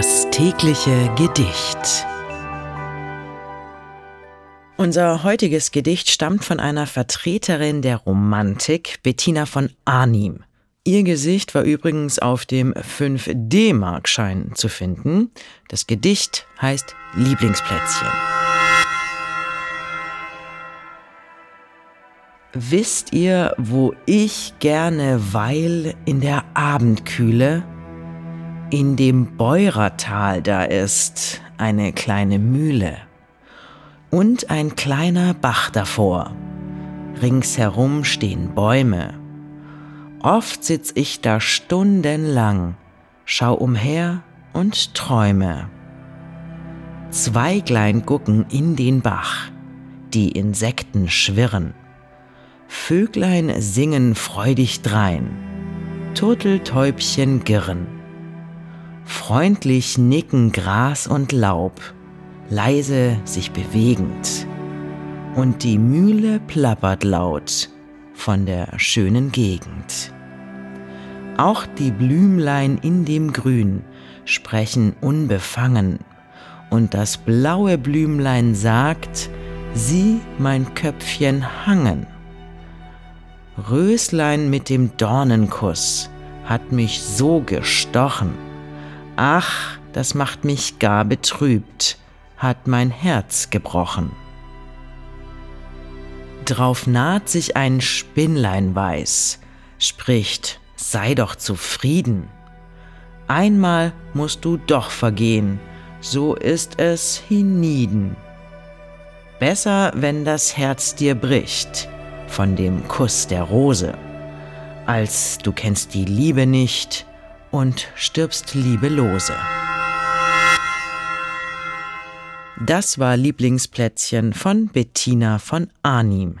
Das tägliche Gedicht. Unser heutiges Gedicht stammt von einer Vertreterin der Romantik, Bettina von Arnim. Ihr Gesicht war übrigens auf dem 5D-Markschein zu finden. Das Gedicht heißt Lieblingsplätzchen. Wisst ihr, wo ich gerne weil in der Abendkühle? In dem Beurertal da ist eine kleine Mühle und ein kleiner Bach davor. Ringsherum stehen Bäume. Oft sitz ich da stundenlang, schau umher und träume. Zweiglein gucken in den Bach, die Insekten schwirren. Vöglein singen freudig drein, Turteltäubchen girren. Freundlich nicken Gras und Laub, leise sich bewegend. Und die Mühle plappert laut von der schönen Gegend. Auch die Blümlein in dem Grün sprechen unbefangen, und das blaue Blümlein sagt, sieh mein Köpfchen hangen. Röslein mit dem Dornenkuss hat mich so gestochen, Ach, das macht mich gar betrübt, hat mein Herz gebrochen. Drauf naht sich ein Spinnlein weiß, spricht, sei doch zufrieden. Einmal musst du doch vergehen, so ist es hienieden. Besser, wenn das Herz dir bricht von dem Kuss der Rose, als du kennst die Liebe nicht, und stirbst liebelose. Das war Lieblingsplätzchen von Bettina von Arnim.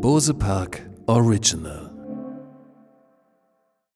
Bose Park Original